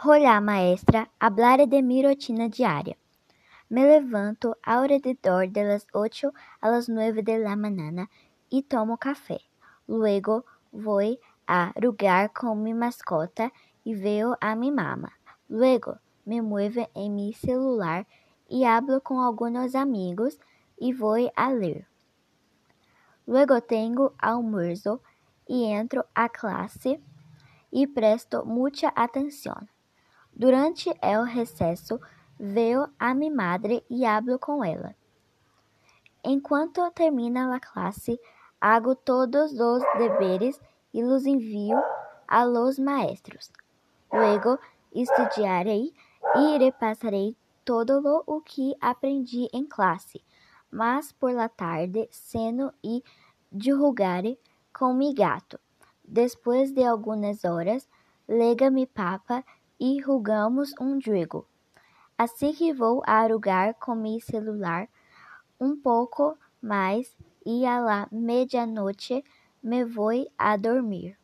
Hola maestra, hablaré de mi rutina diaria. Me levanto alrededor de las 8 a las 9 de la mañana tomo café. Luego voy a jugar con mi mascota y veo a mi mamá. Luego me muevo en mi celular y hablo con algunos amigos y voy a leer. Luego tengo almuerzo y entro a clase y presto mucha atención. Durante el recesso, veo a mi madre e hablo com ela. Enquanto termina a classe, hago todos os deberes e los envio a los maestros. Luego estudiarei e repassarei todo o que aprendi em classe, mas por la tarde ceno e jugaré com mi gato. Depois de algumas horas, lega mi papa e jogamos um jogo. Assim que vou a jogar com meu celular um pouco mais e a la medianoche me vou a dormir.